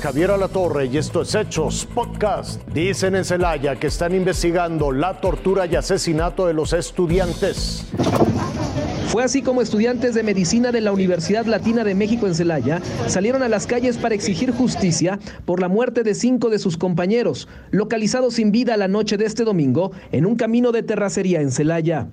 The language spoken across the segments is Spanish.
Javier Alatorre y esto es Hechos Podcast. Dicen en Celaya que están investigando la tortura y asesinato de los estudiantes. Fue así como estudiantes de medicina de la Universidad Latina de México en Celaya salieron a las calles para exigir justicia por la muerte de cinco de sus compañeros, localizados sin vida la noche de este domingo en un camino de terracería en Celaya.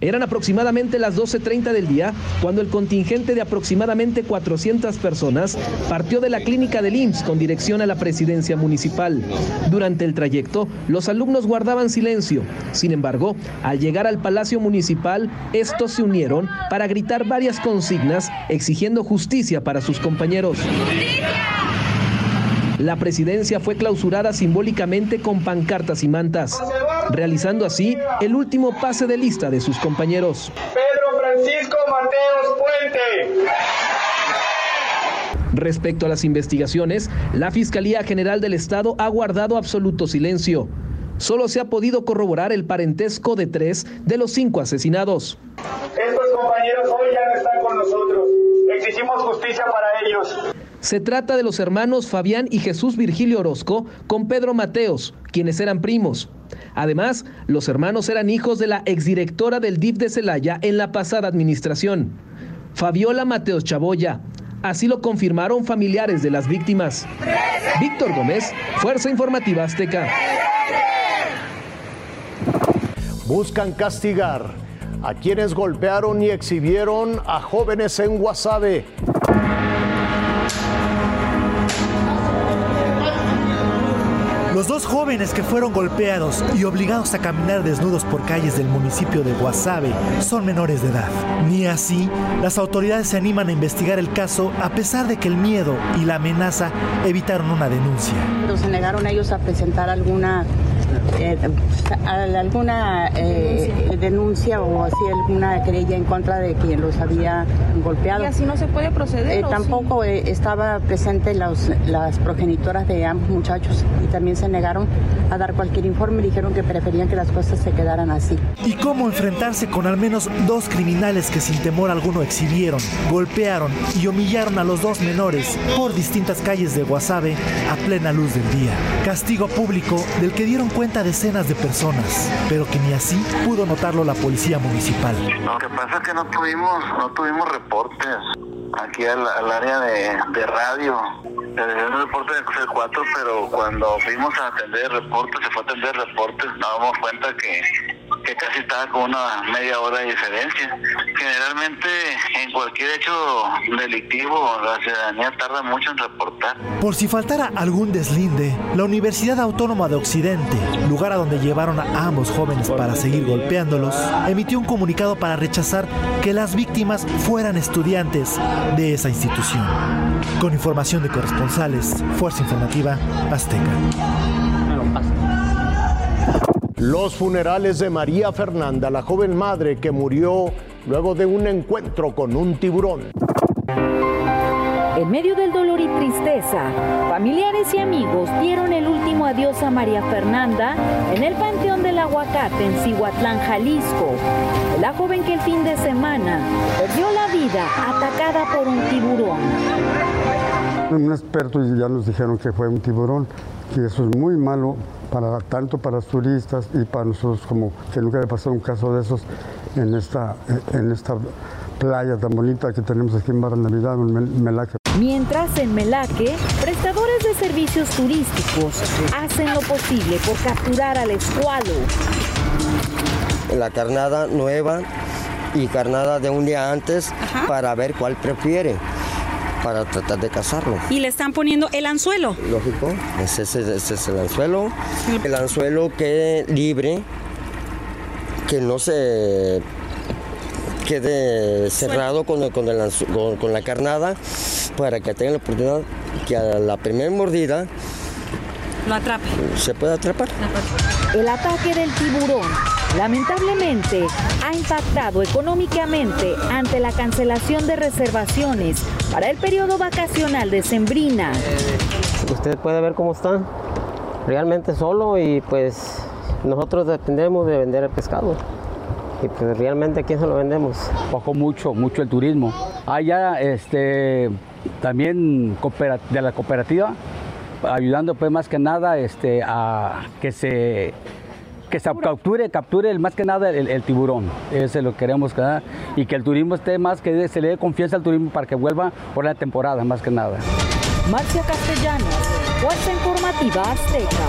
Eran aproximadamente las 12.30 del día cuando el contingente de aproximadamente 400 personas partió de la clínica del IMSS con dirección a la presidencia municipal. Durante el trayecto, los alumnos guardaban silencio. Sin embargo, al llegar al Palacio Municipal, estos se unieron para gritar varias consignas exigiendo justicia para sus compañeros. La presidencia fue clausurada simbólicamente con pancartas y mantas, realizando así el último pase de lista de sus compañeros. Pedro Francisco Mateos Puente. Respecto a las investigaciones, la Fiscalía General del Estado ha guardado absoluto silencio. Solo se ha podido corroborar el parentesco de tres de los cinco asesinados. Estos compañeros hoy ya no están con nosotros. Exigimos justicia para ellos. Se trata de los hermanos Fabián y Jesús Virgilio Orozco con Pedro Mateos, quienes eran primos. Además, los hermanos eran hijos de la exdirectora del DIF de Celaya en la pasada administración, Fabiola Mateos Chaboya. Así lo confirmaron familiares de las víctimas. Víctor Gómez, Fuerza Informativa Azteca. Buscan castigar a quienes golpearon y exhibieron a jóvenes en Guasave. Los dos jóvenes que fueron golpeados y obligados a caminar desnudos por calles del municipio de Guasave son menores de edad. Ni así, las autoridades se animan a investigar el caso a pesar de que el miedo y la amenaza evitaron una denuncia. Se negaron ellos a presentar alguna eh, alguna eh, denuncia o así alguna querella en contra de quien los había golpeado. ¿Y así no se puede proceder? Eh, tampoco estaba presente los, las progenitoras de ambos muchachos y también se negaron a dar cualquier informe y dijeron que preferían que las cosas se quedaran así. ¿Y cómo enfrentarse con al menos dos criminales que sin temor alguno exhibieron, golpearon y humillaron a los dos menores por distintas calles de Guasave a plena luz del día? Castigo público del que dieron cuenta decenas de personas, pero que ni así pudo notarlo la policía municipal. Lo que pasa es que no tuvimos, no tuvimos reportes aquí al, área de, radio. Se un reporte de C4, pero cuando fuimos a atender reportes, se fue a atender reportes, nos damos cuenta que que casi estaba con una media hora de diferencia. Generalmente en cualquier hecho delictivo la ciudadanía tarda mucho en reportar. Por si faltara algún deslinde, la Universidad Autónoma de Occidente, lugar a donde llevaron a ambos jóvenes para seguir golpeándolos, emitió un comunicado para rechazar que las víctimas fueran estudiantes de esa institución. Con información de corresponsales, Fuerza Informativa Azteca. Los funerales de María Fernanda, la joven madre que murió luego de un encuentro con un tiburón. En medio del dolor y tristeza, familiares y amigos dieron el último adiós a María Fernanda en el Panteón del Aguacate en Cihuatlán, Jalisco. La joven que el fin de semana perdió la vida atacada por un tiburón. Un experto ya nos dijeron que fue un tiburón, que eso es muy malo para, tanto para los turistas y para nosotros como que nunca haya pasado un caso de esos en esta, en esta playa tan bonita que tenemos aquí en Barra Navidad, en Melaque. Mientras en Melaque, prestadores de servicios turísticos hacen lo posible por capturar al escualo. La carnada nueva y carnada de un día antes para ver cuál prefiere para tratar de cazarlo. ¿Y le están poniendo el anzuelo? Lógico, ese, es el anzuelo. El anzuelo quede libre, que no se quede cerrado con, con, con, la carnada para que tenga la oportunidad que a la primera mordida lo atrape. Se puede atrapar. El ataque del tiburón lamentablemente ha impactado económicamente ante la cancelación de reservaciones para el periodo vacacional de Sembrina. Usted puede ver cómo está, realmente solo y pues nosotros dependemos de vender el pescado. Y pues realmente a quién se lo vendemos. Bajó mucho, mucho el turismo. Allá este también de la cooperativa, ayudando pues más que nada este, a que se que se capture, capture más que nada el, tiburón. Ese lo queremos quedar y que el turismo esté más que se le dé confianza al turismo para que vuelva por la temporada más que nada. Marcia Castellanos, Fuerza Informativa Azteca.